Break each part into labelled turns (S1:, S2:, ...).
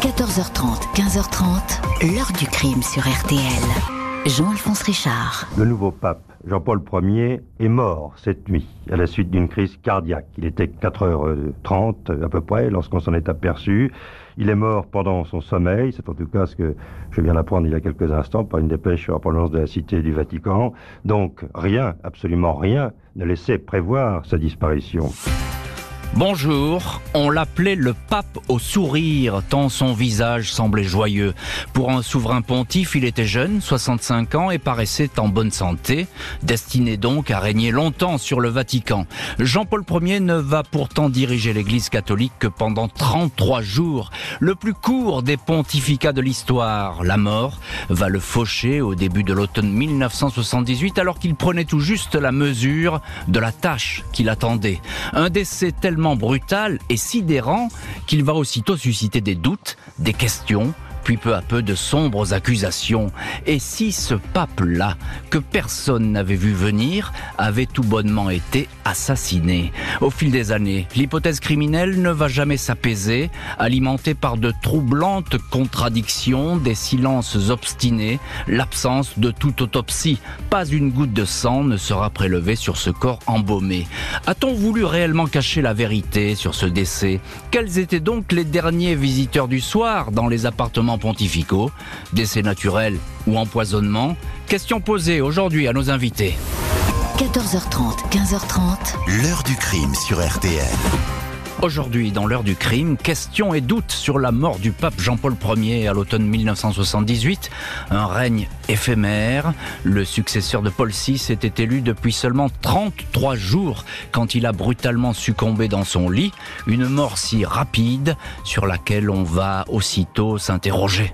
S1: 14h30, 15h30, l'heure du crime sur RTL. Jean-Alphonse Richard.
S2: Le nouveau pape, Jean-Paul Ier, est mort cette nuit à la suite d'une crise cardiaque. Il était 4h30 à peu près lorsqu'on s'en est aperçu. Il est mort pendant son sommeil, c'est en tout cas ce que je viens d'apprendre il y a quelques instants par une dépêche sur la provenance de la Cité du Vatican. Donc rien, absolument rien, ne laissait prévoir sa disparition.
S3: Bonjour, on l'appelait le pape au sourire, tant son visage semblait joyeux. Pour un souverain pontife, il était jeune, 65 ans, et paraissait en bonne santé, destiné donc à régner longtemps sur le Vatican. Jean-Paul Ier ne va pourtant diriger l'Église catholique que pendant 33 jours, le plus court des pontificats de l'histoire. La mort va le faucher au début de l'automne 1978, alors qu'il prenait tout juste la mesure de la tâche qu'il attendait. Un décès tellement brutal et sidérant qu'il va aussitôt susciter des doutes, des questions, puis peu à peu de sombres accusations. Et si ce pape-là, que personne n'avait vu venir, avait tout bonnement été assassiné Au fil des années, l'hypothèse criminelle ne va jamais s'apaiser, alimentée par de troublantes contradictions, des silences obstinés, l'absence de toute autopsie. Pas une goutte de sang ne sera prélevée sur ce corps embaumé. A-t-on voulu réellement cacher la vérité sur ce décès? Quels étaient donc les derniers visiteurs du soir dans les appartements pontificaux, décès naturels ou empoisonnement Question posée aujourd'hui à nos invités.
S1: 14h30, 15h30.
S4: L'heure du crime sur RTL.
S3: Aujourd'hui, dans l'heure du crime, questions et doutes sur la mort du pape Jean-Paul Ier à l'automne 1978. Un règne éphémère. Le successeur de Paul VI était élu depuis seulement 33 jours quand il a brutalement succombé dans son lit. Une mort si rapide sur laquelle on va aussitôt s'interroger.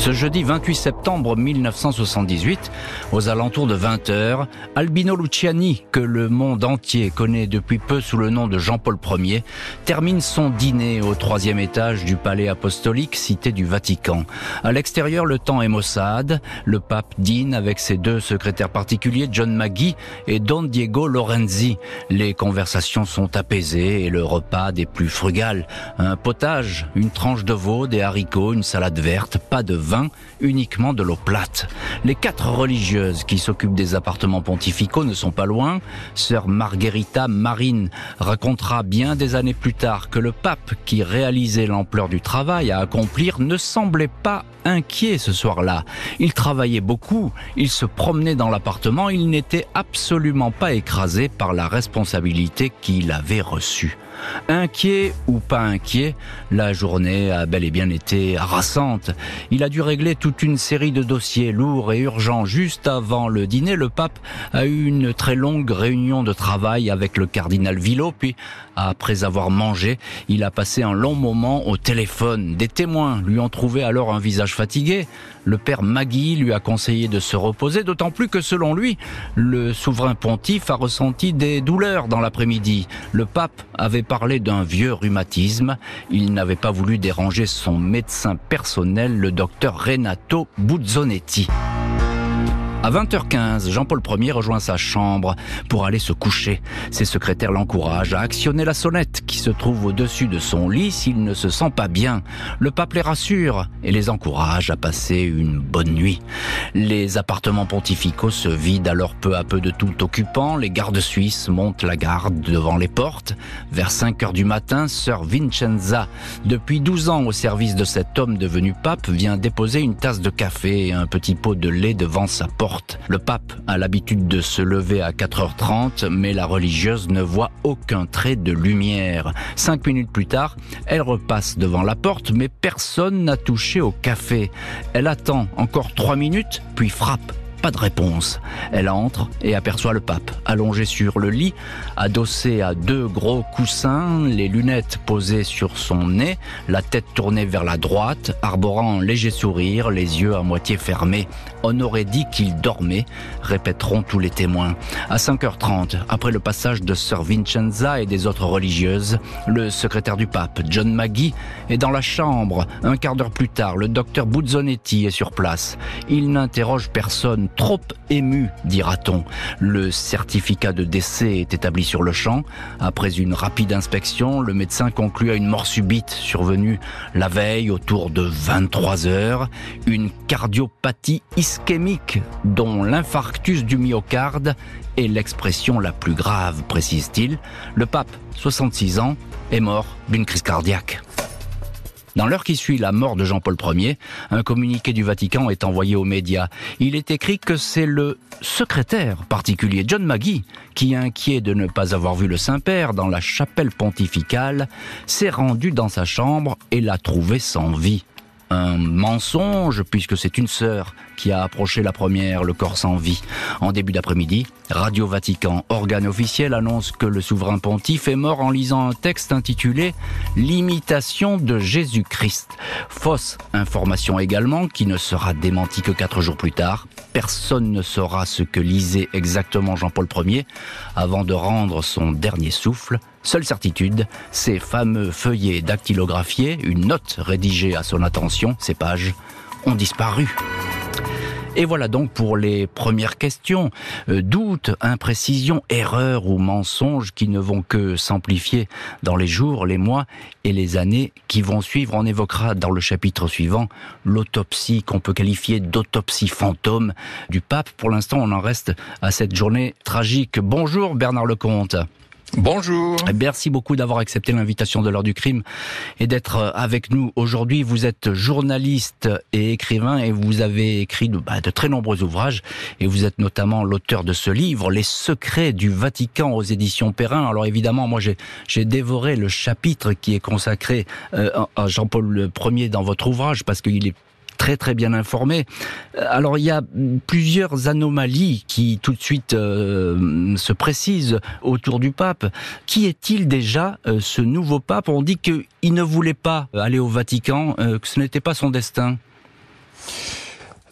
S3: Ce jeudi 28 septembre 1978, aux alentours de 20h, Albino Luciani, que le monde entier connaît depuis peu sous le nom de Jean-Paul Ier, termine son dîner au troisième étage du palais apostolique, cité du Vatican. À l'extérieur, le temps est maussade. Le pape dîne avec ses deux secrétaires particuliers, John Maggie et Don Diego Lorenzi. Les conversations sont apaisées et le repas des plus frugales. Un potage, une tranche de veau, des haricots, une salade verte, pas de uniquement de l'eau plate. Les quatre religieuses qui s'occupent des appartements pontificaux ne sont pas loin. Sœur Margherita Marine racontera bien des années plus tard que le pape qui réalisait l'ampleur du travail à accomplir ne semblait pas inquiet ce soir-là. Il travaillait beaucoup, il se promenait dans l'appartement, il n'était absolument pas écrasé par la responsabilité qu'il avait reçue. Inquiet ou pas inquiet, la journée a bel et bien été harassante. Il a dû régler toute une série de dossiers lourds et urgents. Juste avant le dîner, le pape a eu une très longue réunion de travail avec le cardinal Villot, puis après avoir mangé, il a passé un long moment au téléphone. Des témoins lui ont trouvé alors un visage fatigué. Le père Magui lui a conseillé de se reposer, d'autant plus que selon lui, le souverain pontife a ressenti des douleurs dans l'après-midi. Le pape avait parlé d'un vieux rhumatisme. Il n'avait pas voulu déranger son médecin personnel, le docteur Renato Buzzonetti. À 20h15, Jean-Paul Ier rejoint sa chambre pour aller se coucher. Ses secrétaires l'encouragent à actionner la sonnette qui se trouve au-dessus de son lit s'il ne se sent pas bien. Le pape les rassure et les encourage à passer une bonne nuit. Les appartements pontificaux se vident alors peu à peu de tout occupant. Les gardes suisses montent la garde devant les portes. Vers 5 heures du matin, sœur Vincenza, depuis 12 ans au service de cet homme devenu pape, vient déposer une tasse de café et un petit pot de lait devant sa porte. Le pape a l'habitude de se lever à 4h30, mais la religieuse ne voit aucun trait de lumière. Cinq minutes plus tard, elle repasse devant la porte, mais personne n'a touché au café. Elle attend encore trois minutes, puis frappe. Pas de réponse. Elle entre et aperçoit le pape, allongé sur le lit, adossé à deux gros coussins, les lunettes posées sur son nez, la tête tournée vers la droite, arborant un léger sourire, les yeux à moitié fermés. On aurait dit qu'il dormait, répéteront tous les témoins. À 5h30, après le passage de Sir Vincenza et des autres religieuses, le secrétaire du pape, John Maggie, est dans la chambre. Un quart d'heure plus tard, le docteur Buzzonetti est sur place. Il n'interroge personne trop ému, dira-t-on. Le certificat de décès est établi sur le champ. Après une rapide inspection, le médecin conclut à une mort subite survenue la veille autour de 23 heures. Une cardiopathie ischémique dont l'infarctus du myocarde est l'expression la plus grave, précise-t-il. Le pape, 66 ans, est mort d'une crise cardiaque. Dans l'heure qui suit la mort de Jean-Paul Ier, un communiqué du Vatican est envoyé aux médias. Il est écrit que c'est le secrétaire particulier John Maggie qui, inquiet de ne pas avoir vu le Saint-Père dans la chapelle pontificale, s'est rendu dans sa chambre et l'a trouvé sans vie un mensonge puisque c'est une sœur qui a approché la première le corps sans vie. En début d'après-midi, Radio Vatican, organe officiel, annonce que le souverain pontife est mort en lisant un texte intitulé L'imitation de Jésus-Christ. Fausse information également qui ne sera démentie que quatre jours plus tard. Personne ne saura ce que lisait exactement Jean-Paul Ier avant de rendre son dernier souffle. Seule certitude, ces fameux feuillets dactylographiés, une note rédigée à son attention, ces pages, ont disparu. Et voilà donc pour les premières questions. Euh, doutes, imprécisions, erreurs ou mensonges qui ne vont que s'amplifier dans les jours, les mois et les années qui vont suivre. On évoquera dans le chapitre suivant l'autopsie qu'on peut qualifier d'autopsie fantôme du pape. Pour l'instant, on en reste à cette journée tragique. Bonjour Bernard Lecomte.
S4: Bonjour.
S3: Merci beaucoup d'avoir accepté l'invitation de l'heure du crime et d'être euh, avec nous aujourd'hui. Vous êtes journaliste et écrivain et vous avez écrit de, bah, de très nombreux ouvrages et vous êtes notamment l'auteur de ce livre, Les secrets du Vatican aux éditions Perrin. Alors évidemment, moi j'ai dévoré le chapitre qui est consacré euh, à Jean-Paul Ier dans votre ouvrage parce qu'il est très très bien informé. Euh, alors il y a plusieurs anomalies qui tout de suite euh, se précisent autour du pape. Qui est-il déjà euh, ce nouveau pape? On dit qu'il ne voulait pas aller au Vatican, que ce n'était pas son destin.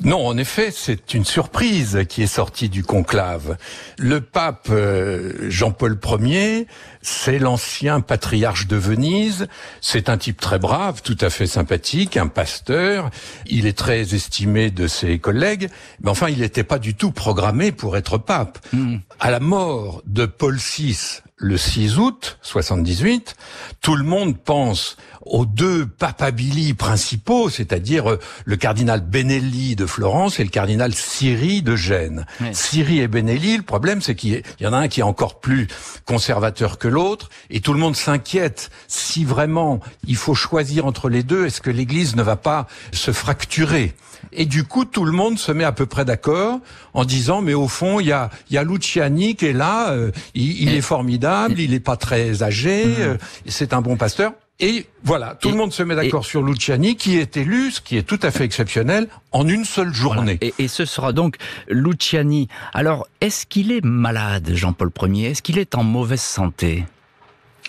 S4: Non, en effet, c'est une surprise qui est sortie du conclave. Le pape euh, Jean-Paul Ier, c'est l'ancien patriarche de Venise. C'est un type très brave, tout à fait sympathique, un pasteur. Il est très estimé de ses collègues, mais enfin, il n'était pas du tout programmé pour être pape. Hmm. À la mort de Paul VI le 6 août 78, tout le monde pense aux deux papabili principaux, c'est-à-dire euh, le cardinal Benelli de Florence et le cardinal Siri de Gênes. Siri et Benelli, le problème c'est qu'il y en a un qui est encore plus conservateur que l'autre, et tout le monde s'inquiète si vraiment il faut choisir entre les deux, est-ce que l'Église ne va pas se fracturer? Et du coup, tout le monde se met à peu près d'accord en disant, mais au fond, il y a, y a Luciani qui est là, euh, il, est formidable, il n'est pas très âgé, mmh. euh, c'est un bon pasteur. Et voilà, tout le monde se met d'accord sur Luciani, qui est élu, ce qui est tout à fait exceptionnel, en une seule journée.
S3: Et, et, ce sera donc Luciani. Alors, est-ce qu'il est malade, Jean-Paul Ier? Est-ce qu'il est en mauvaise santé?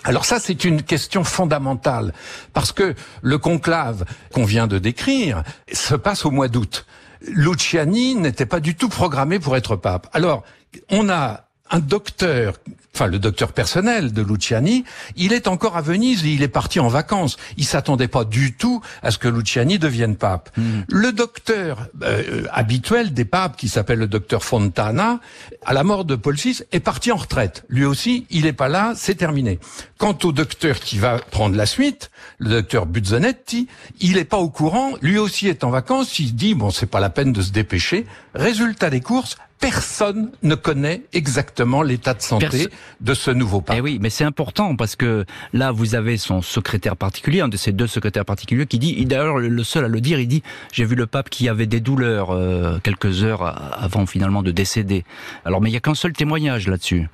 S4: Alors ça, c'est une question fondamentale, parce que le conclave qu'on vient de décrire se passe au mois d'août. Luciani n'était pas du tout programmé pour être pape. Alors, on a un docteur, enfin le docteur personnel de Luciani, il est encore à Venise et il est parti en vacances. Il s'attendait pas du tout à ce que Luciani devienne pape. Hmm. Le docteur euh, habituel des papes, qui s'appelle le docteur Fontana, à la mort de Paul VI, est parti en retraite. Lui aussi, il est pas là, c'est terminé. Quant au docteur qui va prendre la suite, le docteur Buzzonetti, il est pas au courant, lui aussi est en vacances, il dit bon c'est pas la peine de se dépêcher. Résultat des courses, personne ne connaît exactement l'état de santé de ce nouveau pape.
S3: Eh oui, mais c'est important parce que là, vous avez son secrétaire particulier, un de ces deux secrétaires particuliers, qui dit, d'ailleurs le seul à le dire, il dit, j'ai vu le pape qui avait des douleurs euh, quelques heures avant finalement de décéder. Alors, mais il n'y a qu'un seul témoignage là-dessus.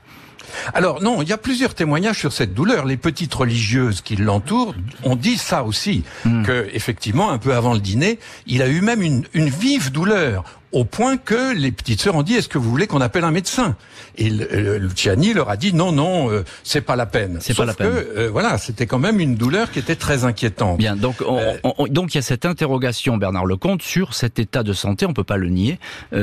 S4: Alors non, il y a plusieurs témoignages sur cette douleur. Les petites religieuses qui l'entourent ont dit ça aussi, hmm. que effectivement, un peu avant le dîner, il a eu même une, une vive douleur au point que les petites sœurs ont dit est-ce que vous voulez qu'on appelle un médecin? Et Luciani leur a dit non non euh, c'est pas la peine.
S3: C'est pas la peine.
S4: Que, euh, voilà c'était quand même une douleur qui était très inquiétante.
S3: Bien donc euh, donc il y a cette interrogation Bernard Lecomte sur cet état de santé on peut pas le nier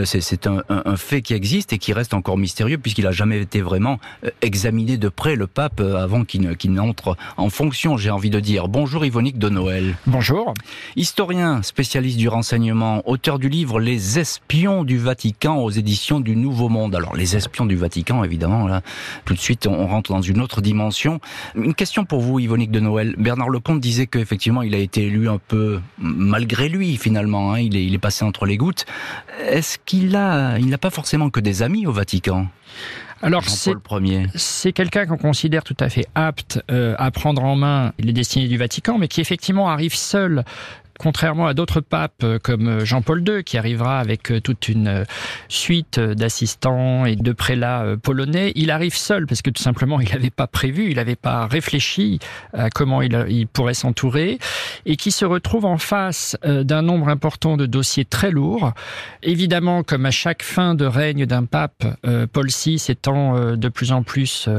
S3: c'est un, un, fait qui existe et qui reste encore mystérieux puisqu'il a jamais été vraiment examiné de près le pape avant qu'il n'entre en fonction j'ai envie de dire bonjour Yvonique de Noël.
S5: Bonjour.
S3: Historien spécialiste du renseignement auteur du livre Les espions du Vatican aux éditions du Nouveau Monde. Alors les espions du Vatican, évidemment, là, tout de suite on rentre dans une autre dimension. Une question pour vous, Yvonique de Noël. Bernard Lecomte disait qu'effectivement il a été élu un peu malgré lui finalement. Hein. il, est, il est passé entre les gouttes. Est-ce qu'il a, il n'a pas forcément que des amis au Vatican?
S5: Alors c'est quelqu'un qu'on considère tout à fait apte euh, à prendre en main les destinées du Vatican, mais qui effectivement arrive seul contrairement à d'autres papes euh, comme euh, Jean-Paul II, qui arrivera avec euh, toute une suite d'assistants et de prélats polonais, il arrive seul parce que tout simplement il n'avait pas prévu, il n'avait pas réfléchi à comment il, pourrait s'entourer, et qui se retrouve en face d'un nombre important de dossiers très lourds. Évidemment, comme à chaque fin de règne d'un pape, Paul VI étant de plus en plus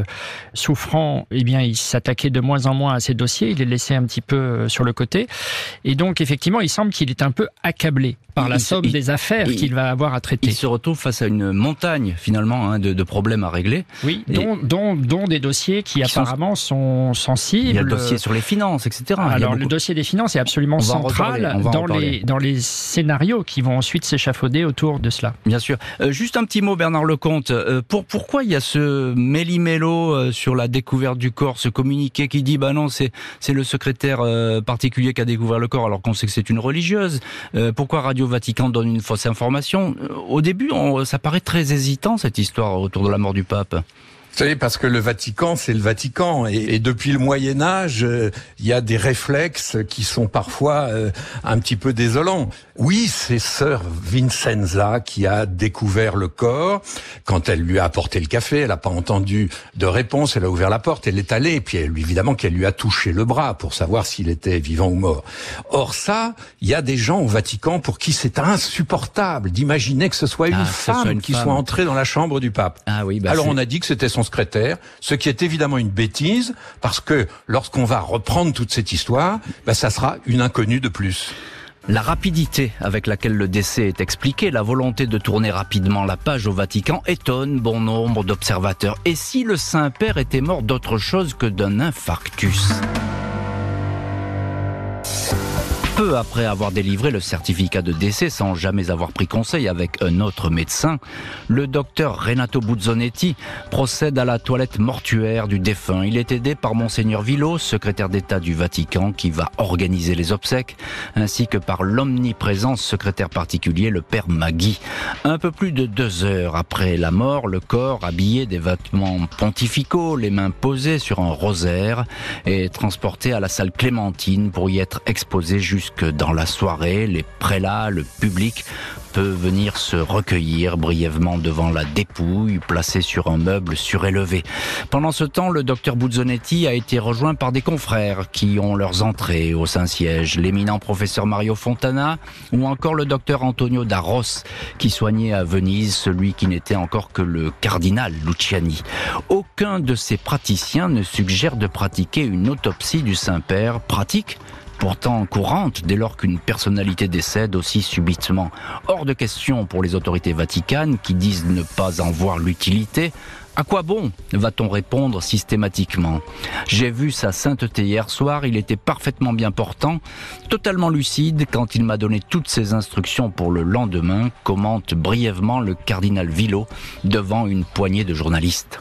S5: souffrant, eh bien il s'attaquait de moins en moins à ces dossiers, il les laissait un petit peu sur le côté, et donc effectivement, il semble qu'il est un peu accablé par la somme des affaires qu'il va avoir à traiter.
S3: Il se retrouve face à une montagne finalement hein, de, problèmes à régler.
S5: Oui, dont, des dossiers qui, apparemment sont... sensibles. Il
S3: y a le dossier sur les finances, etc.
S5: Alors le dossier des finances est absolument central dans les, dans les scénarios qui vont ensuite s'échafauder autour de cela.
S3: Bien sûr. Euh, juste un petit mot, Bernard Lecomte. Euh, pour, pourquoi il y a ce méli-mélo euh, sur la découverte du corps, ce communiqué qui dit bah non, c'est le secrétaire particulier qui a découvert le corps alors qu'on sait que c'est une religieuse Pourquoi Radio Vatican donne une fausse information? Au début, ça paraît très hésitant cette histoire autour de la mort du pape.
S4: Vous savez, parce que le Vatican, c'est le Vatican. Et, depuis le Moyen Âge, euh, il y a des réflexes qui sont parfois euh, un petit peu désolants. Oui, c'est sœur Vincenza qui a découvert le corps. Quand elle lui a apporté le café, elle n'a pas entendu de réponse. Elle a ouvert la porte, elle est allée. Et puis, évidemment, qu'elle lui a touché le bras pour savoir s'il était vivant ou mort. Or, ça, il y a des gens au Vatican pour qui c'est insupportable d'imaginer que ce soit une ah, femme qui soit entrée dans la chambre du pape. Ah oui, bah Alors, on a dit que c'était son ce qui est évidemment une bêtise, parce que lorsqu'on va reprendre toute cette histoire, ben, ça sera une inconnue de plus.
S3: La rapidité avec laquelle le décès est expliqué, la volonté de tourner rapidement la page au Vatican étonne bon nombre d'observateurs. Et si le Saint-Père était mort d'autre chose que d'un infarctus? Peu après avoir délivré le certificat de décès sans jamais avoir pris conseil avec un autre médecin, le docteur Renato Buzzonetti procède à la toilette mortuaire du défunt. Il est aidé par monseigneur Villot, secrétaire d'État du Vatican, qui va organiser les obsèques, ainsi que par l'omniprésent secrétaire particulier, le père Magui. Un peu plus de deux heures après la mort, le corps, habillé des vêtements pontificaux, les mains posées sur un rosaire, est transporté à la salle Clémentine pour y être exposé que dans la soirée, les prélats, le public peut venir se recueillir brièvement devant la dépouille placée sur un meuble surélevé. Pendant ce temps, le docteur Buzzonetti a été rejoint par des confrères qui ont leurs entrées au Saint-Siège, l'éminent professeur Mario Fontana ou encore le docteur Antonio Darros qui soignait à Venise celui qui n'était encore que le cardinal Luciani. Aucun de ces praticiens ne suggère de pratiquer une autopsie du Saint-Père, pratique pourtant courante dès lors qu'une personnalité décède aussi subitement. Hors de question pour les autorités vaticanes qui disent ne pas en voir l'utilité. À quoi bon va-t-on répondre systématiquement? J'ai vu sa sainteté hier soir, il était parfaitement bien portant, totalement lucide quand il m'a donné toutes ses instructions pour le lendemain, commente brièvement le cardinal Villot devant une poignée de journalistes.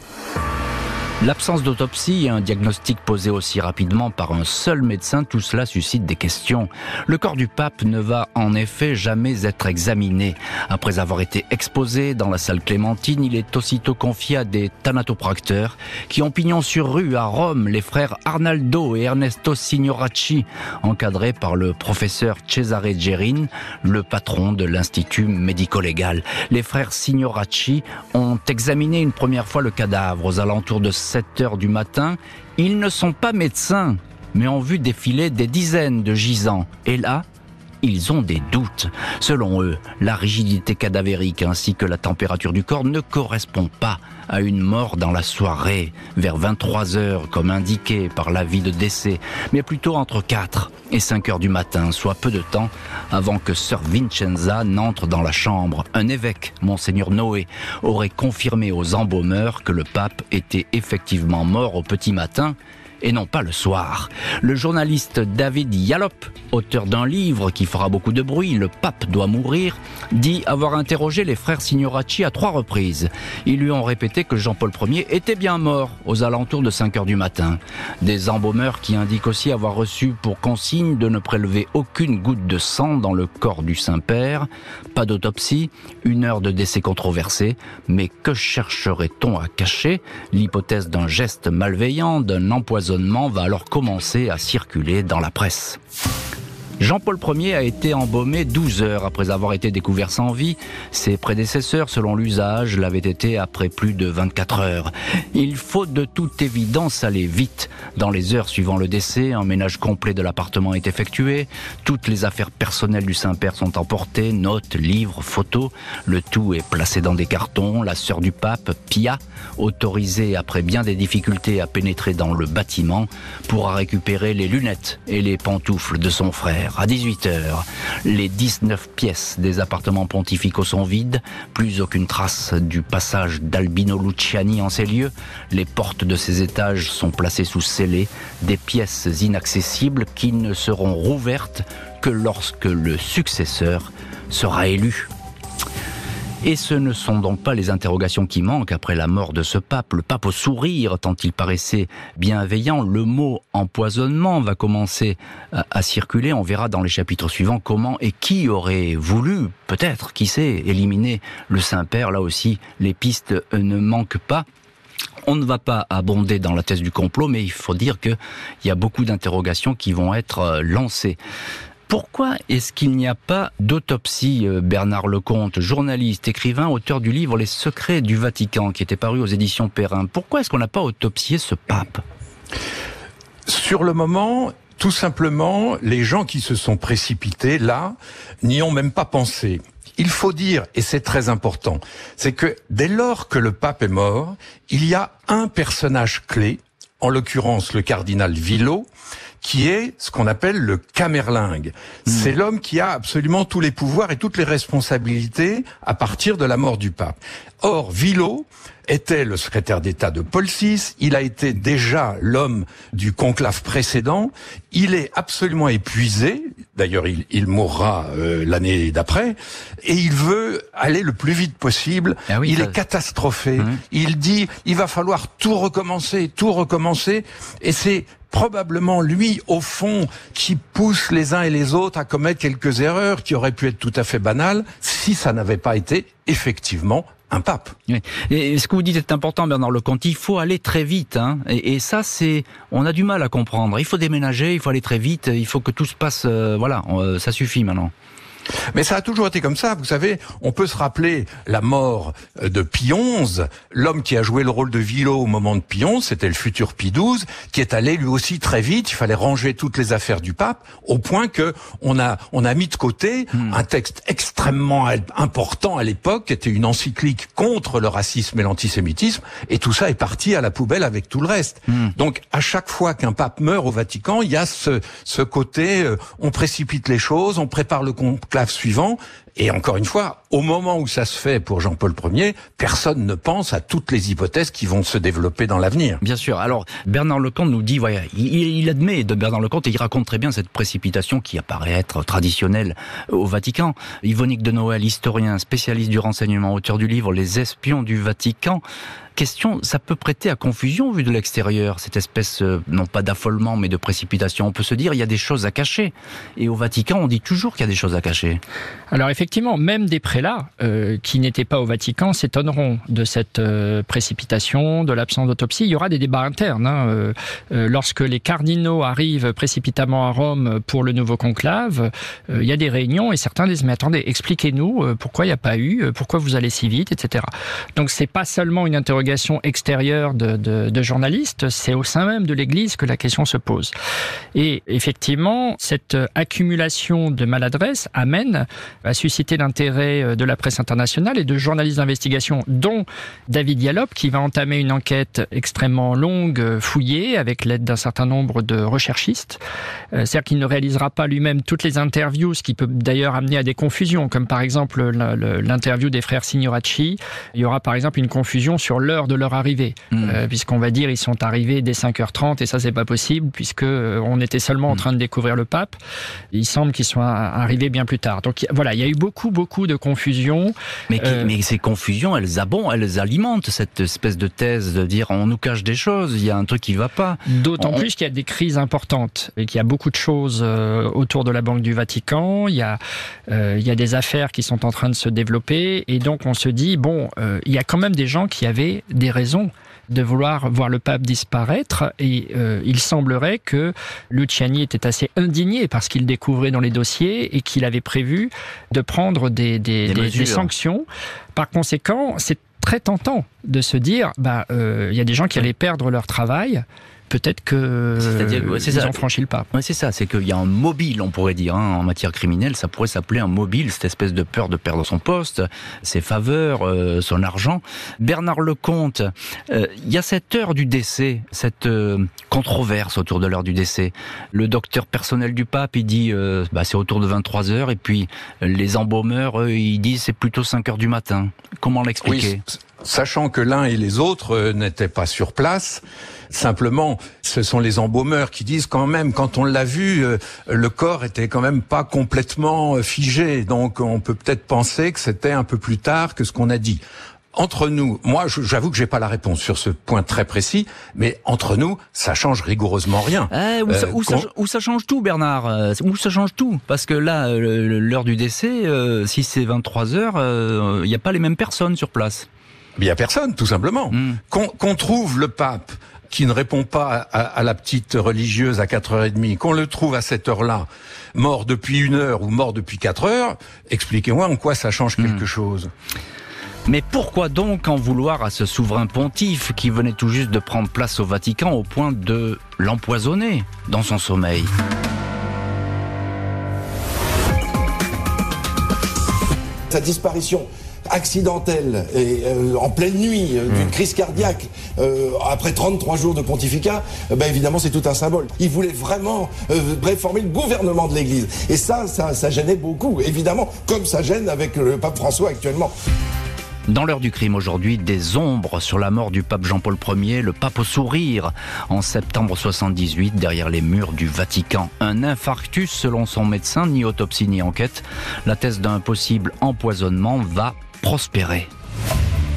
S3: L'absence d'autopsie et un diagnostic posé aussi rapidement par un seul médecin, tout cela suscite des questions. Le corps du pape ne va en effet jamais être examiné. Après avoir été exposé dans la salle Clémentine, il est aussitôt confié à des thanatopracteurs qui ont pignon sur rue à Rome les frères Arnaldo et Ernesto Signoracci, encadrés par le professeur Cesare Gerin, le patron de l'Institut médico-légal. Les frères Signoracci ont examiné une première fois le cadavre aux alentours de 7 heures du matin, ils ne sont pas médecins, mais ont vu défiler des dizaines de gisants. Et là, ils ont des doutes. Selon eux, la rigidité cadavérique ainsi que la température du corps ne correspond pas à une mort dans la soirée, vers 23 heures comme indiqué par l'avis de décès, mais plutôt entre 4 et 5 heures du matin, soit peu de temps avant que sœur Vincenza n'entre dans la chambre. Un évêque, monseigneur Noé, aurait confirmé aux embaumeurs que le pape était effectivement mort au petit matin et non pas le soir. Le journaliste David Yalop, auteur d'un livre qui fera beaucoup de bruit, Le pape doit mourir, dit avoir interrogé les frères Signoracci à trois reprises. Ils lui ont répété que Jean-Paul Ier était bien mort aux alentours de 5 heures du matin. Des embaumeurs qui indiquent aussi avoir reçu pour consigne de ne prélever aucune goutte de sang dans le corps du Saint-Père. Pas d'autopsie, une heure de décès controversé, mais que chercherait-on à cacher L'hypothèse d'un geste malveillant, d'un empoisonnement va alors commencer à circuler dans la presse. Jean-Paul Ier a été embaumé 12 heures après avoir été découvert sans vie. Ses prédécesseurs, selon l'usage, l'avaient été après plus de 24 heures. Il faut de toute évidence aller vite. Dans les heures suivant le décès, un ménage complet de l'appartement est effectué. Toutes les affaires personnelles du Saint-Père sont emportées, notes, livres, photos. Le tout est placé dans des cartons. La sœur du pape, Pia, autorisée après bien des difficultés à pénétrer dans le bâtiment, pourra récupérer les lunettes et les pantoufles de son frère à 18h. Les 19 pièces des appartements pontificaux sont vides, plus aucune trace du passage d'Albino Luciani en ces lieux. Les portes de ces étages sont placées sous scellés, des pièces inaccessibles qui ne seront rouvertes que lorsque le successeur sera élu. Et ce ne sont donc pas les interrogations qui manquent après la mort de ce pape. Le pape au sourire, tant il paraissait bienveillant, le mot empoisonnement va commencer à, circuler. On verra dans les chapitres suivants comment et qui aurait voulu, peut-être, qui sait, éliminer le Saint-Père. Là aussi, les pistes ne manquent pas. On ne va pas abonder dans la thèse du complot, mais il faut dire qu'il y a beaucoup d'interrogations qui vont être euh, lancées. Pourquoi est-ce qu'il n'y a pas d'autopsie, euh, Bernard Lecomte, journaliste, écrivain, auteur du livre Les secrets du Vatican, qui était paru aux éditions Perrin? Pourquoi est-ce qu'on n'a pas autopsié ce pape?
S4: Sur le moment, tout simplement, les gens qui se sont précipités là n'y ont même pas pensé. Il faut dire, et c'est très important, c'est que dès lors que le pape est mort, il y a un personnage clé, en l'occurrence le cardinal Villot, qui est ce qu'on appelle le camerlingue. Hmm. C'est l'homme qui a absolument tous les pouvoirs et toutes les responsabilités à partir de la mort du pape. Or, Villot était le secrétaire d'État de Paul VI, il a été déjà l'homme du conclave précédent, il est absolument épuisé, d'ailleurs il, il mourra euh, l'année d'après, et il veut aller le plus vite possible, ah il est catastrophé, mmh. il dit il va falloir tout recommencer, tout recommencer, et c'est probablement lui, au fond, qui pousse les uns et les autres à commettre quelques erreurs qui auraient pu être tout à fait banales si ça n'avait pas été effectivement un pape.
S3: Et ce que vous dites est important, Bernard Lecomte. Il faut aller très vite, hein. et, ça, c'est, on a du mal à comprendre. Il faut déménager, il faut aller très vite, il faut que tout se passe. Euh, voilà, euh, ça suffit maintenant.
S4: Mais ça a toujours été comme ça. Vous savez, on peut se rappeler la mort de Pie XI, l'homme qui a joué le rôle de Villot au moment de Pie XI, c'était le futur Pie XII, qui est allé lui aussi très vite. Il fallait ranger toutes les affaires du pape, au point que on a on a mis de côté hmm. un texte extrêmement important à l'époque, qui était une encyclique contre le racisme et l'antisémitisme, et tout ça est parti à la poubelle avec tout le reste. Hmm. Donc à chaque fois qu'un pape meurt au Vatican, il y a ce ce côté, euh, on précipite les choses, on prépare le Et encore une fois, au moment où ça se fait pour Jean-Paul Ier, personne ne pense à toutes les hypothèses qui vont se développer dans l'avenir.
S3: Bien sûr. Alors, Bernard Lecomte nous dit, voilà, il, admet de Bernard Lecomte et il raconte très bien cette précipitation qui apparaît être traditionnelle au Vatican. Yvonique de Noël, historien, spécialiste du renseignement, auteur du livre Les espions du Vatican, question, ça peut prêter à confusion vu de l'extérieur, cette espèce, euh, non pas d'affolement, mais de précipitation. On peut se dire, il y a des choses à cacher. Et au Vatican, on dit toujours qu'il y a des choses à cacher.
S5: Alors effectivement, même des prélats euh, qui n'étaient pas au Vatican s'étonneront de cette euh, précipitation, de l'absence d'autopsie. Il y aura des débats internes. Hein. lorsque les cardinaux arrivent précipitamment à Rome pour le nouveau conclave, il y a des réunions et certains disent, mais attendez, expliquez-nous pourquoi il n'y a pas eu, pourquoi vous allez si vite, etc. Donc c'est pas seulement une interrogation extérieure de, de journalistes, c'est au sein même de l'Église que la question se pose. Et effectivement, cette accumulation de maladresse amène à susciter l'intérêt euh, de la presse internationale et de journalistes d'investigation, dont David Yalop, qui va entamer une enquête extrêmement longue, euh, fouillée, avec l'aide d'un certain nombre de recherchistes. Euh, c'est-à-dire qu'il ne réalisera pas lui-même toutes les interviews, ce qui peut d'ailleurs amener à des confusions, comme par exemple l'interview des frères Signoracci. Il y aura par exemple une confusion sur le l'heure de leur arrivée, hmm. euh, puisqu'on va dire ils sont arrivés dès 5h30 et ça c'est pas possible puisque euh, on était seulement en hmm. train de découvrir le pape. Il semble qu'ils soient arrivés bien plus tard. Donc voilà, il y a eu beaucoup beaucoup de confusion.
S3: Mais, mais ces confusions, elles abondent, elles alimentent cette espèce de thèse de dire on nous cache des choses, il y a un truc qui va pas.
S5: D'autant plus qu'il y a des crises importantes et qu'il y a beaucoup de choses autour de la Banque du Vatican. Il y a il y a des affaires qui sont en train de se développer et donc on se dit bon, il y a quand même des gens qui avaient des raisons de vouloir voir le pape disparaître. Et euh, il semblerait que Luciani était assez indigné parce qu'il découvrait dans les dossiers et qu'il avait prévu de prendre des, des, sanctions. Par conséquent, c'est très tentant de se dire, bah, euh, il y a des gens qui allaient perdre leur travail peut-être que ils ont franchi le pas.
S3: c'est ça, c'est qu'il y a un mobile, on pourrait dire, hein, en matière criminelle, ça pourrait s'appeler un mobile, cette espèce de peur de perdre son poste, ses faveurs, euh, son argent. Bernard Lecomte, euh, il y a cette heure du décès, cette euh, controverse autour de l'heure du décès. Le docteur personnel du pape, il dit bah, c'est autour de 23 heures, et puis les embaumeurs, ils disent c'est plutôt 5 heures du matin. Comment l'expliquer?
S4: Sachant que l'un et les autres n'étaient pas sur place, Simplement, ce sont les embaumeurs qui disent quand même, quand on l'a vu, euh, le corps était quand même pas complètement euh, figé. Donc on peut peut-être penser que c'était un peu plus tard que ce qu'on a dit entre nous, moi, j'avoue que j'ai pas la réponse sur ce point très précis, mais entre nous, ça change rigoureusement rien.
S3: Eh, où, ça, change tout, Bernard Où ça change tout? Parce que là, l'heure du décès, si c'est 23 heures, il n'y a pas les mêmes personnes sur place.
S4: Il n'y a personne, tout simplement. Hmm. Qu'on trouve le pape qui ne répond pas à, la petite religieuse à 4h30, qu'on le trouve à cette heure-là, mort depuis une heure ou mort depuis 4 heures, expliquez-moi en quoi ça change quelque hmm. chose.
S3: Mais pourquoi donc en vouloir à ce souverain pontife qui venait tout juste de prendre place au Vatican au point de l'empoisonner dans son sommeil?
S6: Sa disparition accidentelle et euh, en pleine nuit euh, d'une hmm. crise cardiaque euh, après 33 jours de pontificat, ben évidemment c'est tout un symbole. Il voulait vraiment réformer le gouvernement de l'Église et ça, ça, ça gênait beaucoup, évidemment, comme ça gêne avec le pape François actuellement.
S3: Dans l'heure du crime aujourd'hui, des ombres sur la mort du pape Jean-Paul Ier, le pape au sourire, en septembre 78, derrière les murs du Vatican. Un infarctus selon son médecin, ni autopsie ni enquête. La thèse d'un possible empoisonnement va prospérer.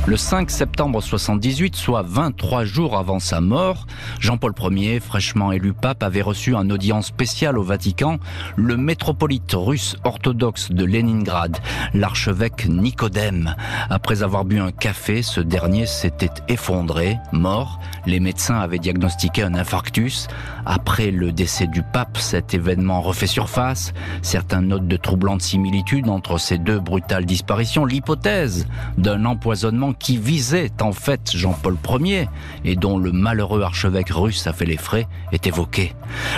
S3: Le 5 septembre 78, soit 23 jours avant sa mort, Jean-Paul Ier, fraîchement élu pape, avait reçu un audience spéciale au Vatican le métropolite russe orthodoxe de Leningrad, l'archevêque Nicodème. Après avoir bu un café, ce dernier s'était effondré, mort. Les médecins avaient diagnostiqué un infarctus. Après le décès du pape, cet événement refait surface. Certains notent de troublantes similitudes entre ces deux brutales disparitions. L'hypothèse d'un empoisonnement qui visait en fait Jean-Paul Ier et dont le malheureux archevêque russe a fait les frais est évoquée.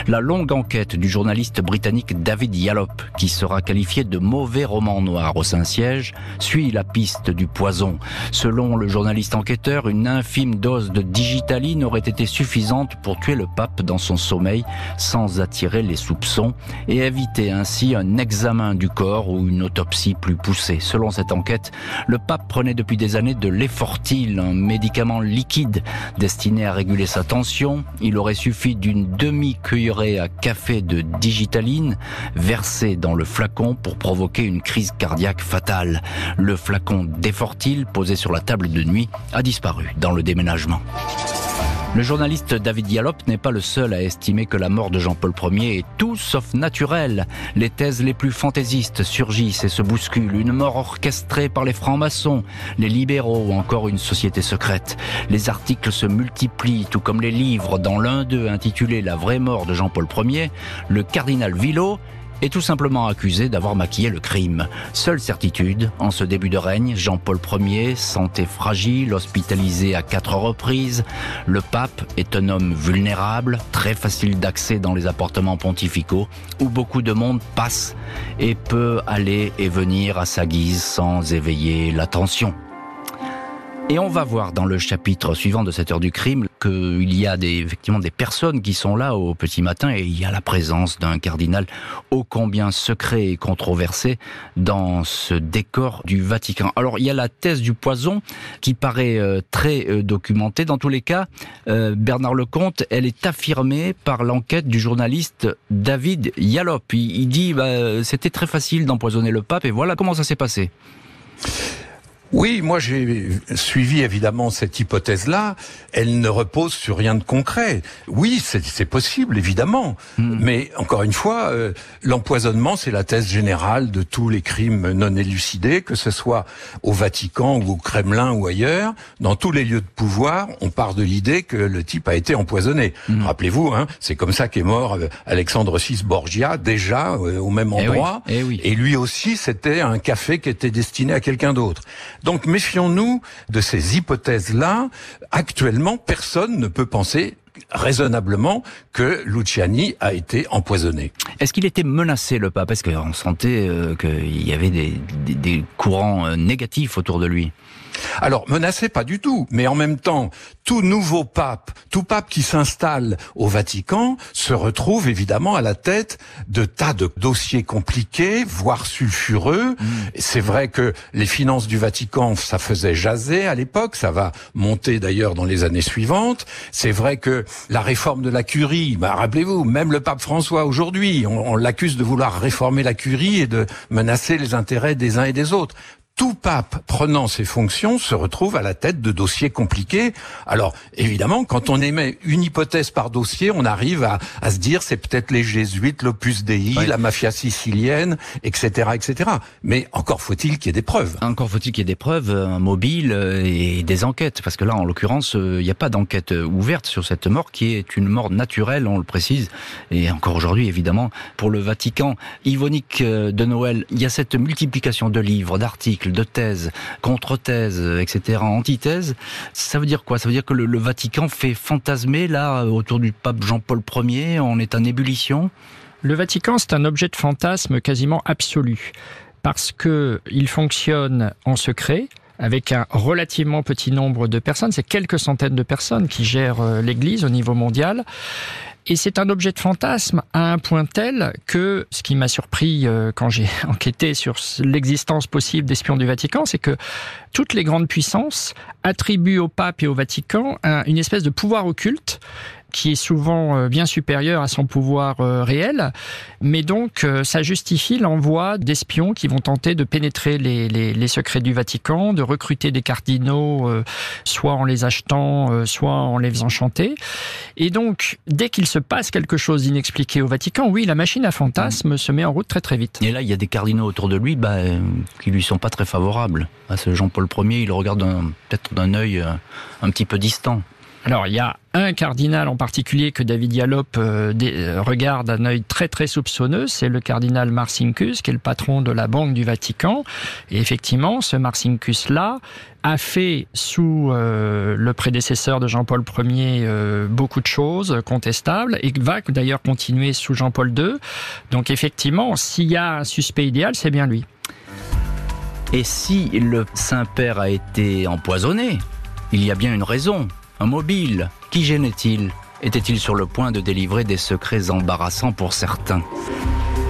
S3: La longue enquête du journaliste britannique David Yallop, qui sera qualifié de mauvais roman noir au Saint-Siège, suit la piste du poison. Selon le journaliste enquêteur, une infime dose de digitaline aurait été suffisante pour tuer le pape dans son sommeil sans attirer les soupçons et éviter ainsi un examen du corps ou une autopsie plus poussée. Selon cette enquête, le pape prenait depuis des années de l'effortil, un médicament liquide destiné à réguler sa tension. Il aurait suffi d'une demi-cuillerée à café de digitaline versée dans le flacon pour provoquer une crise cardiaque fatale. Le flacon d'effortil posé sur la table de nuit a disparu dans le déménagement. Le journaliste David Dialop n'est pas le seul à estimer que la mort de Jean-Paul Ier est tout sauf naturelle. Les thèses les plus fantaisistes surgissent et se bousculent. Une mort orchestrée par les francs-maçons, les libéraux ou encore une société secrète. Les articles se multiplient, tout comme les livres. Dans l'un d'eux intitulé La vraie mort de Jean-Paul Ier, le cardinal Villot est tout simplement accusé d'avoir maquillé le crime. Seule certitude, en ce début de règne, Jean-Paul Ier, santé fragile, hospitalisé à quatre reprises, le pape est un homme vulnérable, très facile d'accès dans les appartements pontificaux, où beaucoup de monde passe et peut aller et venir à sa guise sans éveiller l'attention. Et on va voir dans le chapitre suivant de cette heure du crime qu'il y a des, effectivement des personnes qui sont là au petit matin et il y a la présence d'un cardinal ô combien secret et controversé dans ce décor du Vatican. Alors il y a la thèse du poison qui paraît euh, très euh, documentée. Dans tous les cas, euh, Bernard Lecomte, elle est affirmée par l'enquête du journaliste David Yalop. Il, il dit bah, c'était très facile d'empoisonner le pape et voilà comment ça s'est passé.
S4: Oui, moi j'ai suivi évidemment cette hypothèse-là. Elle ne repose sur rien de concret. Oui, c'est possible, évidemment. Hmm. Mais encore une fois, euh, l'empoisonnement, c'est la thèse générale de tous les crimes non élucidés, que ce soit au Vatican ou au Kremlin ou ailleurs. Dans tous les lieux de pouvoir, on part de l'idée que le type a été empoisonné. Hmm. Rappelez-vous, hein, c'est comme ça qu'est mort euh, Alexandre VI Borgia, déjà euh, au même eh endroit.
S3: Eh oui,
S4: Et lui aussi, c'était un café qui était destiné à quelqu'un d'autre. Donc méfions-nous de ces hypothèses-là. Actuellement, personne ne peut penser raisonnablement que Luciani a été empoisonné.
S3: Est-ce qu'il était menacé le pape? Est-ce qu'on sentait euh, qu'il y avait des courants euh, négatifs autour de lui?
S4: Alors, menacé pas du tout, mais en même temps, tout nouveau pape, tout pape qui s'installe au Vatican se retrouve évidemment à la tête de tas de dossiers compliqués, voire sulfureux. Mm. C'est vrai que les finances du Vatican, ça faisait jaser à l'époque, ça va monter d'ailleurs dans les années suivantes. C'est vrai que la réforme de la curie, bah, rappelez-vous, même le pape François aujourd'hui, on l'accuse de vouloir réformer la curie et de menacer les intérêts des uns et des autres tout pape prenant ses fonctions se retrouve à la tête de dossiers compliqués. Alors évidemment, quand on émet une hypothèse par dossier, on arrive à, à se dire c'est peut-être les jésuites, l'opus dei, la mafia sicilienne, etc., etc. Mais encore faut-il qu'il y ait des preuves.
S3: Encore faut-il qu'il y ait des preuves un mobile euh, et des enquêtes, parce que là, en l'occurrence, euh, il n'y a pas d'enquête euh, ouverte sur cette mort qui est une mort naturelle, on le précise, et encore aujourd'hui évidemment pour le Vatican. Yvonique de Noël, il y a cette multiplication de livres, d'articles de thèse, contre-thèse, etc., antithèse, ça veut dire quoi? Ça veut dire que le, Vatican fait fantasmer, là, autour du pape Jean-Paul Ier, on est en ébullition?
S5: Le Vatican, c'est un objet de fantasme quasiment absolu, parce que il fonctionne en secret, avec un relativement petit nombre de personnes, c'est quelques centaines de personnes qui gèrent euh, l'Église au niveau mondial. Et c'est un objet de fantasme à un point tel que ce qui m'a surpris euh, quand j'ai enquêté sur l'existence possible d'espions du Vatican, c'est que toutes les grandes puissances attribuent au pape et au Vatican une espèce de pouvoir occulte qui est souvent euh, bien supérieur à son pouvoir euh, réel, mais donc euh, ça justifie l'envoi d'espions qui vont tenter de pénétrer les, secrets du Vatican, de recruter des cardinaux, soit en les achetant, soit en les faisant chanter. Et donc, dès qu'il se passe quelque chose d'inexpliqué au Vatican, oui, la machine à fantasmes se met en route très très vite.
S3: Et là, il y a des cardinaux autour de lui bah, qui lui sont pas très favorables. Ah, ce Jean-Paul Ier, il regarde peut-être d'un œil un petit peu distant.
S5: Alors, il y a un cardinal en particulier que David Yalop euh, euh, regarde d'un œil très très soupçonneux, c'est le cardinal Marcinkus, qui est le patron de la Banque du Vatican. Et effectivement, ce Marcinkus-là a fait sous euh, le prédécesseur de Jean-Paul Ier beaucoup de choses contestables et va d'ailleurs continuer sous Jean-Paul II. Donc effectivement, s'il y a un suspect idéal, c'est bien lui.
S3: Et si le Saint-Père a été empoisonné, il y a bien une raison. Un mobile, qui gênait-il? Était-il sur le point de délivrer des secrets embarrassants pour certains?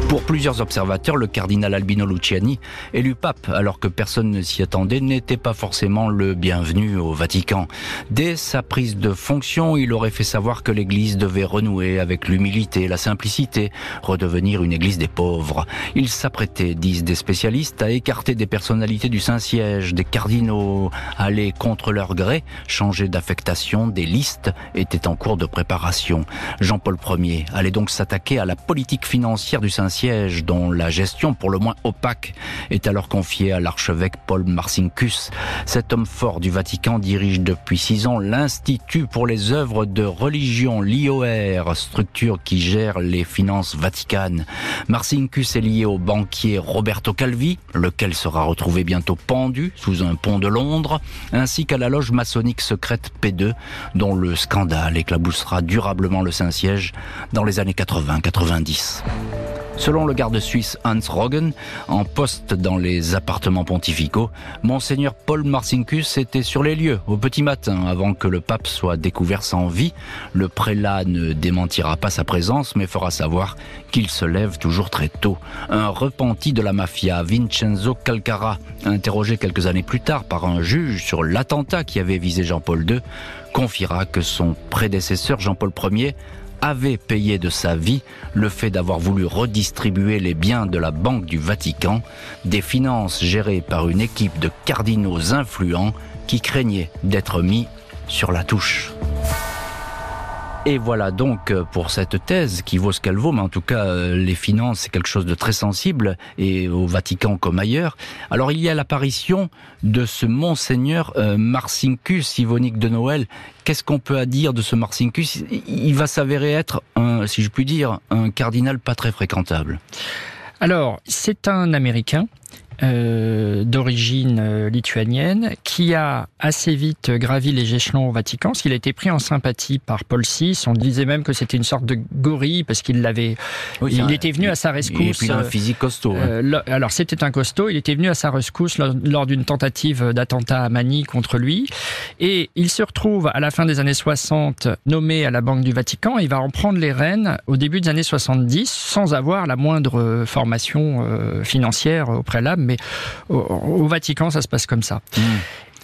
S3: Pour plusieurs observateurs, le cardinal Albino Luciani, élu pape alors que personne ne s'y attendait, n'était pas forcément le bienvenu au Vatican. Dès sa prise de fonction, il aurait fait savoir que l'Église devait renouer avec l'humilité, la simplicité, redevenir une Église des pauvres. Il s'apprêtait, disent des spécialistes, à écarter des personnalités du Saint-Siège, des cardinaux, aller contre leur gré, changer d'affectation, des listes étaient en cours de préparation. Jean-Paul Ier allait donc s'attaquer à la politique financière du Saint-Siège dont la gestion pour le moins opaque est alors confiée à l'archevêque Paul Marcinkus. Cet homme fort du Vatican dirige depuis six ans l'Institut pour les œuvres de religion, l'IOR, structure qui gère les finances vaticanes. Marcinkus est lié au banquier Roberto Calvi, lequel sera retrouvé bientôt pendu sous un pont de Londres, ainsi qu'à la loge maçonnique secrète P2, dont le scandale éclaboussera durablement le Saint-Siège dans les années 80-90. Selon le garde suisse Hans Roggen, en poste dans les appartements pontificaux, Monseigneur Paul Marcinkus était sur les lieux au petit matin avant que le pape soit découvert sans vie. Le prélat ne démentira pas sa présence mais fera savoir qu'il se lève toujours très tôt. Un repenti de la mafia, Vincenzo Calcara, interrogé quelques années plus tard par un juge sur l'attentat qui avait visé Jean-Paul II, confiera que son prédécesseur Jean-Paul Ier avait payé de sa vie le fait d'avoir voulu redistribuer les biens de la Banque du Vatican, des finances gérées par une équipe de cardinaux influents qui craignaient d'être mis sur la touche. Et voilà donc euh, pour cette thèse qui vaut ce qu'elle vaut, mais en tout cas euh, les finances c'est quelque chose de très sensible et au Vatican comme ailleurs. Alors il y a l'apparition de ce monseigneur euh, Marcinkus Ivonique de Noël. Qu'est-ce qu'on peut à dire de ce Marcinkus Il va s'avérer être, si je puis dire, un cardinal pas très fréquentable.
S5: Alors, c'est un Américain euh, d'origine euh, lituanienne qui a assez vite gravi les échelons au Vatican, parce qu'il a été pris en sympathie par Paul VI. On disait même que c'était une sorte de gorille parce qu'il l'avait. il était venu à sa rescousse.
S3: Puis un physique costaud.
S5: Euh, alors c'était un costaud. Il était venu à sa rescousse lors, d'une tentative d'attentat à Manille contre lui, et il se retrouve à la fin des années 60 nommé à la Banque du Vatican. Il va en prendre les rênes au début des années 70 sans avoir la moindre formation financière au préalable mais au, Vatican, ça se passe comme ça.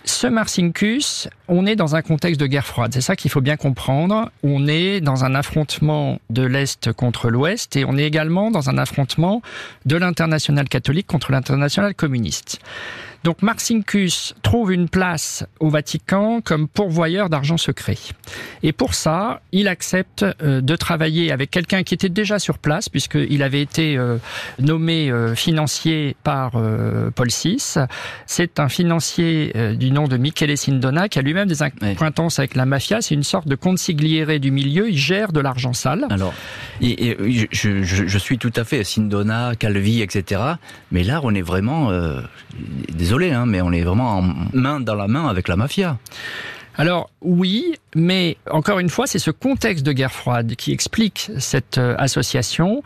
S5: Ce Marcinkus, on est dans un contexte de guerre froide. C'est ça qu'il faut bien comprendre. On est dans un affrontement de l'Est contre l'Ouest et on est également dans un affrontement de l'international catholique contre l'international communiste. Donc Marcinkus trouve une place au Vatican comme pourvoyeur d'argent secret. Et pour ça, il accepte euh, de travailler avec quelqu'un qui était déjà sur place, puisqu'il avait été euh, nommé euh, financier par Paul VI. C'est un financier du nom de Michele Sindona, qui a lui-même des acquaintances avec la mafia. C'est une sorte de consigliere du milieu. Il gère de l'argent sale.
S3: Alors, et, je, suis tout à fait Sindona, Calvi, etc. Mais là, on est vraiment... désolé Hein, mais on est vraiment en main dans la main avec la mafia.
S5: Alors oui, mais encore une fois, c'est ce contexte de guerre froide qui explique cette euh, association.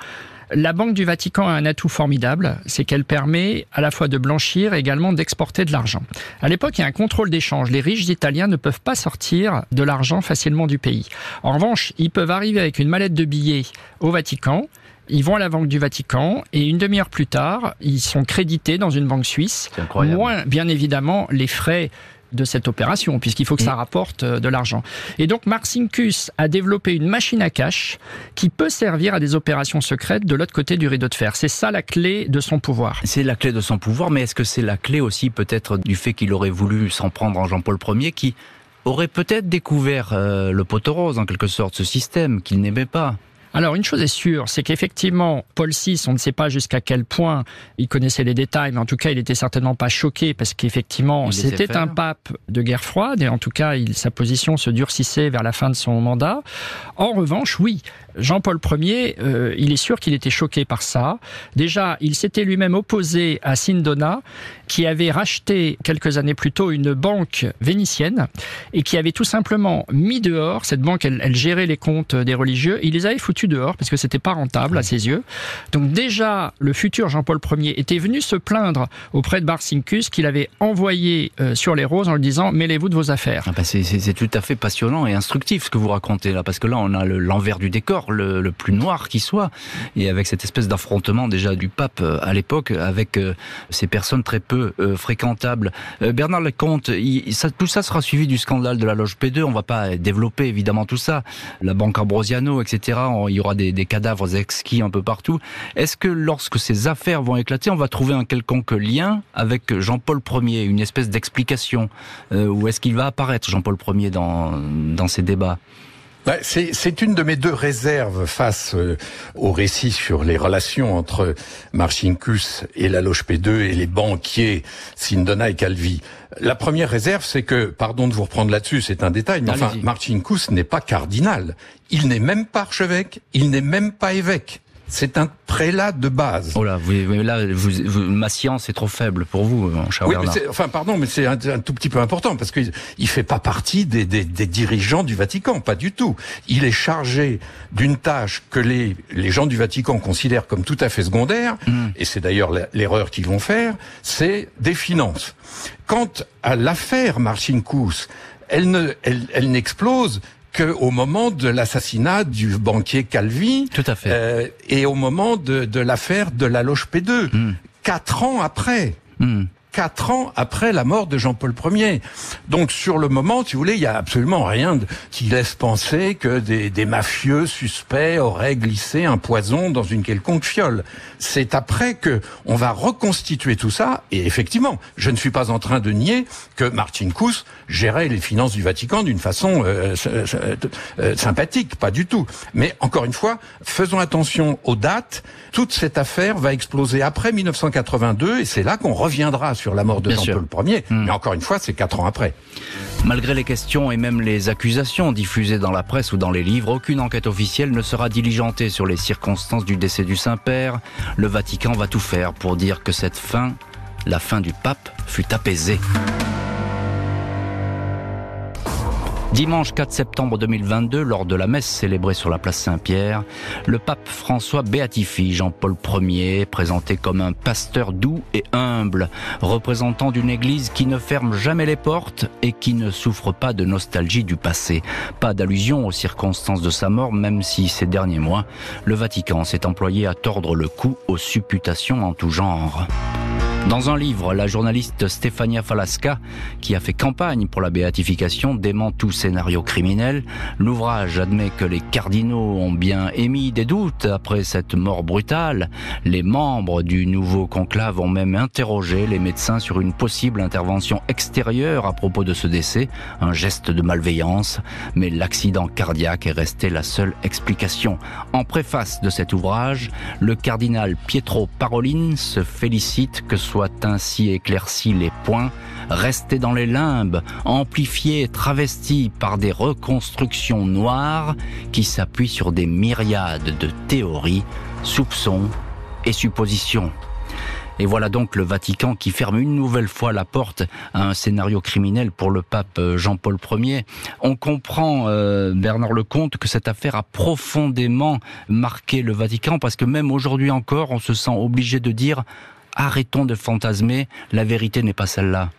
S5: La Banque du Vatican a un atout formidable, c'est qu'elle permet à la fois de blanchir et également d'exporter de l'argent. À l'époque, il y a un contrôle d'échange. Les riches italiens ne peuvent pas sortir de l'argent facilement du pays. En revanche, ils peuvent arriver avec une mallette de billets au Vatican, ils vont à la Banque du Vatican et une demi-heure plus tard, ils sont crédités dans une banque suisse. Moins, bien évidemment, les frais de cette opération, puisqu'il faut que ça rapporte euh, de l'argent. Et donc Marcinkus a développé une machine à cash qui peut servir à des opérations secrètes de l'autre côté du rideau de fer. C'est ça la clé de son pouvoir.
S3: C'est la clé de son pouvoir, mais est-ce que c'est la clé aussi peut-être du fait qu'il aurait voulu s'en prendre en Jean-Paul Ier qui aurait peut-être découvert euh, le poteau rose en quelque sorte, ce système qu'il n'aimait pas?
S5: Alors une chose est sûre, c'est qu'effectivement, Paul VI, on ne sait pas jusqu'à quel point il connaissait les détails, mais en tout cas, il était certainement pas choqué parce qu'effectivement, c'était un pape de guerre froide et en tout cas, il, sa position se durcissait vers la fin de son mandat. En revanche, oui, Jean-Paul Ier, euh, il est sûr qu'il était choqué par ça. Déjà, il s'était lui-même opposé à Sindona, qui avait racheté quelques années plus tôt une banque vénitienne et qui avait tout simplement mis dehors, cette banque, elle, gérait les comptes des religieux, il les avait foutus dehors parce que c'était pas rentable à ses yeux. Donc déjà, le futur Jean-Paul Ier était venu se plaindre auprès de Barcincus qu'il avait envoyé euh, sur les roses en lui disant mêlez-vous de vos affaires.
S3: Ah bah c'est tout à fait passionnant et instructif ce que vous racontez là, parce que là on a l'envers du décor le, plus noir qui soit, et avec cette espèce d'affrontement déjà du pape euh, à l'époque avec euh, ces personnes très peu euh, fréquentables. Bernard Lecomte, ça, tout ça sera suivi du scandale de la loge P2. On va pas développer évidemment tout ça. La banque Ambrosiano, etc. il y aura des, cadavres exquis un peu partout. Est-ce que lorsque ces affaires vont éclater, on va trouver un quelconque lien avec Jean-Paul Ier, une espèce d'explication, ou est-ce qu'il va apparaître Jean-Paul Ier dans, dans ces débats?
S4: C'est une de mes deux réserves face euh, au récit sur les relations entre Marcinkus et la Loge P2 et les banquiers Sindona et Calvi. La première réserve, c'est que, pardon de vous reprendre là-dessus, c'est un détail, mais enfin, Marcinkus n'est pas cardinal. Il n'est même pas archevêque, il n'est même pas évêque. C'est un prélat de base.
S3: Oh là, vous, là, vous, ma science est trop faible pour vous, mon cher
S4: oui, enfin, pardon, mais c'est un, tout petit peu important parce qu'il il fait pas partie des, des, des, dirigeants du Vatican, pas du tout. Il est chargé d'une tâche que les, les gens du Vatican considèrent comme tout à fait secondaire, hmm. et c'est d'ailleurs l'erreur qu'ils vont faire, c'est des finances. Quant à l'affaire Marcin Kous, elle ne, elle, elle n'explose au moment de l'assassinat du banquier Calvi.
S3: Tout à fait. Euh,
S4: et au moment de, de l'affaire de la loge P2. Hmm. Quatre ans après. Hmm quatre ans après la mort de Jean-Paul Ier. Donc sur le moment, si vous voulez, il y a absolument rien qui laisse penser que des, mafieux suspects auraient glissé un poison dans une quelconque fiole. C'est après que on va reconstituer tout ça. Et effectivement, je ne suis pas en train de nier que Martin Kous gérait les finances du Vatican d'une façon euh, euh, sympathique, pas du tout. Mais encore une fois, faisons attention aux dates. Toute cette affaire va exploser après 1982 et c'est là qu'on reviendra sur la mort de Jean-Paul Ier. Hmm. Mais encore une fois, c'est quatre ans après.
S3: Malgré les questions et même les accusations diffusées dans la presse ou dans les livres, aucune enquête officielle ne sera diligentée sur les circonstances du décès du Saint-Père. Le Vatican va tout faire pour dire que cette fin, la fin du pape, fut apaisée. Dimanche 4 septembre 2022, lors de la messe célébrée sur la place Saint-Pierre, le pape François béatifie Jean-Paul Ier, présenté comme un pasteur doux et humble, représentant d'une église qui ne ferme jamais les portes et qui ne souffre pas de nostalgie du passé. Pas d'allusion aux circonstances de sa mort, même si ces derniers mois, le Vatican s'est employé à tordre le cou aux supputations en tout genre. Dans un livre, la journaliste Stefania Falasca, qui a fait campagne pour la béatification, dément tout scénario criminel. L'ouvrage admet que les cardinaux ont bien émis des doutes après cette mort brutale. Les membres du nouveau conclave ont même interrogé les médecins sur une possible intervention extérieure à propos de ce décès, un geste de malveillance, mais l'accident cardiaque est resté la seule explication. En préface de cet ouvrage, le cardinal Pietro Parolin se félicite que soit ainsi éclaircis les points, restés dans les limbes, amplifiés travestis par des reconstructions noires qui s'appuient sur des myriades de théories, soupçons et suppositions. Et voilà donc le Vatican qui ferme une nouvelle fois la porte à un scénario criminel pour le pape Jean-Paul Ier. On comprend, euh, Bernard Lecomte, que cette affaire a profondément marqué le Vatican parce que même aujourd'hui encore, on se sent obligé de dire arrêtons de fantasmer, la vérité n'est pas celle-là.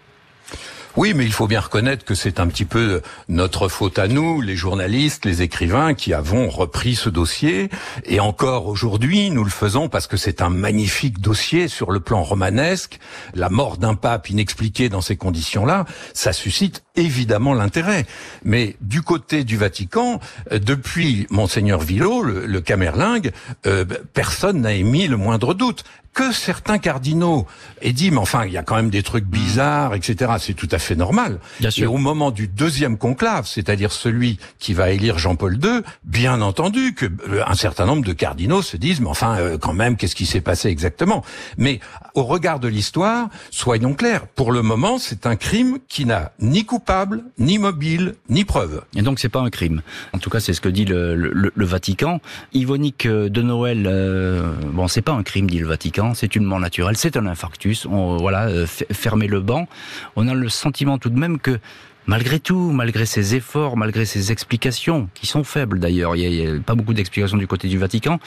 S4: Oui, mais il faut bien reconnaître que c'est un petit peu notre faute à nous, les journalistes, les écrivains, qui avons repris ce dossier. Et encore aujourd'hui, nous le faisons parce que c'est un magnifique dossier sur le plan romanesque. La mort d'un pape inexpliqué dans ces conditions-là, ça suscite évidemment l'intérêt. Mais du côté du Vatican, depuis monseigneur Villot, le, le Camerlingue, euh, personne n'a émis le moindre doute que certains cardinaux aient dit, mais enfin, il y a quand même des trucs bizarres, etc. C'est tout à fait normal.
S3: Bien sûr.
S4: Et au moment du deuxième conclave, c'est-à-dire celui qui va élire Jean-Paul II, bien entendu que euh, un certain nombre de cardinaux se disent, mais enfin, euh, quand même, qu'est-ce qui s'est passé exactement? Mais au regard de l'histoire, soyons clairs, pour le moment, c'est un crime qui n'a ni coupable, ni mobile, ni preuve.
S3: Et donc, c'est pas un crime. En tout cas, c'est ce que dit le, le, le Vatican. Yvonique de Noël, euh, bon, c'est pas un crime, dit le Vatican c'est une mort naturelle, c'est un infarctus. On, voilà, euh, fermer le banc. On a le sentiment tout de même que malgré tout, malgré ses efforts, malgré ses explications, qui sont faibles d'ailleurs, il n'y a, pas beaucoup d'explications du côté du Vatican,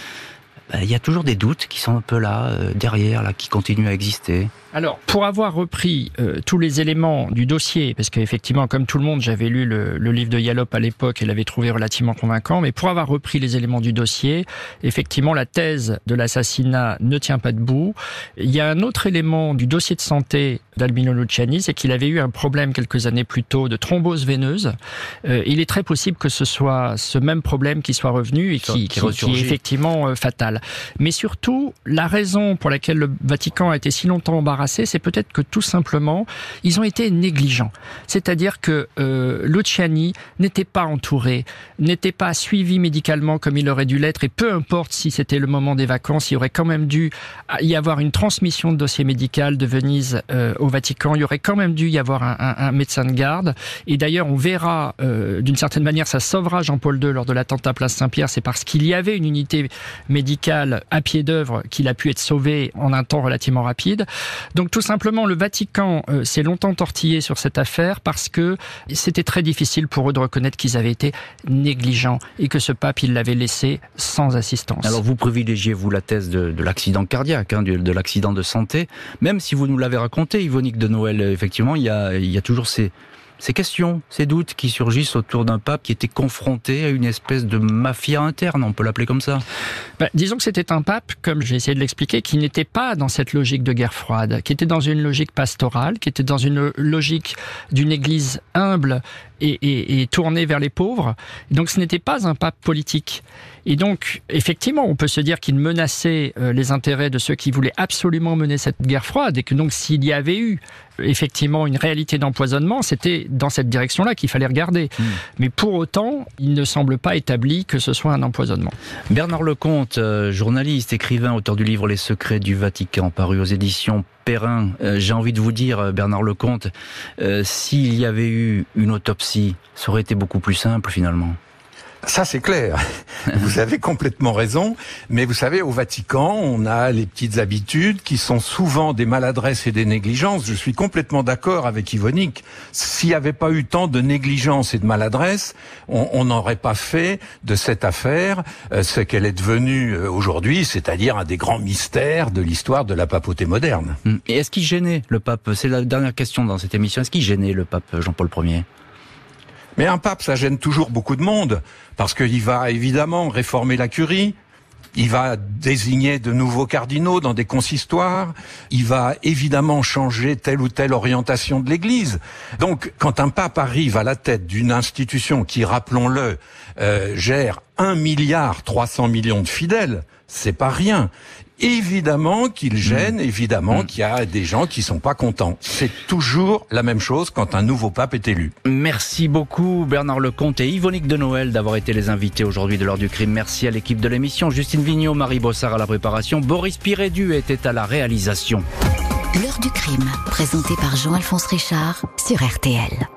S3: bah, il y a toujours des doutes qui sont un peu là, euh, derrière, là, qui continuent à exister.
S5: Alors, pour avoir repris euh, tous les éléments du dossier, parce qu'effectivement, comme tout le monde, j'avais lu le, livre de Yallop à l'époque et l'avais trouvé relativement convaincant, mais pour avoir repris les éléments du dossier, effectivement, la thèse de l'assassinat ne tient pas debout. Il y a un autre élément du dossier de santé d'Albino Luciani, c'est qu'il avait eu un problème quelques années plus tôt de thrombose veineuse. Euh, il est très possible que ce soit ce même problème qui soit revenu et qui, qui, est effectivement euh, fatal. Mais surtout, la raison pour laquelle le Vatican a été si longtemps embarrassé c'est peut-être que tout simplement, ils ont été négligents. C'est-à-dire que euh, Luciani n'était pas entouré, n'était pas suivi médicalement comme il aurait dû l'être, et peu importe si c'était le moment des vacances, il aurait quand même dû y avoir une transmission de dossier médical de Venise euh, au Vatican, il aurait quand même dû y avoir un, un, un médecin de garde. Et d'ailleurs, on verra, euh, d'une certaine manière, ça sauvera Jean-Paul II lors de l'attentat Place Saint-Pierre, c'est parce qu'il y avait une unité médicale à pied d'œuvre qu'il a pu être sauvé en un temps relativement rapide. Donc tout simplement, le Vatican euh, s'est longtemps tortillé sur cette affaire parce que c'était très difficile pour eux de reconnaître qu'ils avaient été négligents et que ce pape, il l'avait laissé sans assistance.
S3: Alors vous privilégiez, vous, la thèse de, de l'accident cardiaque, hein, de, de l'accident de santé, même si vous nous l'avez raconté, Yvonique de Noël, effectivement, il y a, il y a toujours ces, ces questions, ces doutes qui surgissent autour d'un pape qui était confronté à une espèce de mafia interne, on peut l'appeler comme ça.
S5: Ben, disons que c'était un pape, comme j'ai essayé de l'expliquer, qui n'était pas dans cette logique de guerre froide, qui était dans une logique pastorale, qui était dans une logique d'une église humble et tournée vers les pauvres. Donc ce n'était pas un pape politique. Et donc, effectivement, on peut se dire qu'il menaçait euh, les intérêts de ceux qui voulaient absolument mener cette guerre froide, et que donc s'il y avait eu effectivement une réalité d'empoisonnement, c'était dans cette direction-là qu'il fallait regarder. Mmh. Mais pour autant, il ne semble pas établi que ce soit un empoisonnement.
S3: Bernard Lecomte, euh, journaliste, écrivain, auteur du livre Les secrets du Vatican, paru aux éditions Perrin. Euh, J'ai envie de vous dire, Bernard Lecomte, euh, s'il y avait eu une autopsie, ça aurait été beaucoup plus simple finalement.
S4: Ça, c'est clair. Vous avez complètement raison. Mais vous savez, au Vatican, on a les petites habitudes qui sont souvent des maladresses et des négligences. Je suis complètement d'accord avec Yvonique. S'il n'y avait pas eu tant de négligence et de maladresse, on n'aurait pas fait de cette affaire euh, ce qu'elle est devenue euh, aujourd'hui, c'est-à-dire un des grands mystères de l'histoire de la papauté moderne.
S3: Et est-ce qu'il gênait le pape? C'est la dernière question dans cette émission. Est-ce qu'il gênait le pape Jean-Paul Ier?
S4: Mais un pape, ça gêne toujours beaucoup de monde, parce qu'il va évidemment réformer la curie, il va désigner de nouveaux cardinaux dans des consistoires, il va évidemment changer telle ou telle orientation de l'Église. Donc, quand un pape arrive à la tête d'une institution qui, rappelons-le, euh, gère un milliard 300 millions de fidèles, c'est pas rien. Évidemment qu'il gêne, mmh. évidemment mmh. qu'il y a des gens qui sont pas contents. C'est toujours la même chose quand un nouveau pape est élu.
S3: Merci beaucoup Bernard Lecomte et Yvonique de Noël d'avoir été les invités aujourd'hui de l'heure du crime. Merci à l'équipe de l'émission, Justine Vignot, Marie Bossard à la préparation, Boris Pirédu était à la réalisation.
S1: L'heure du crime, présenté par Jean-Alphonse Richard sur RTL.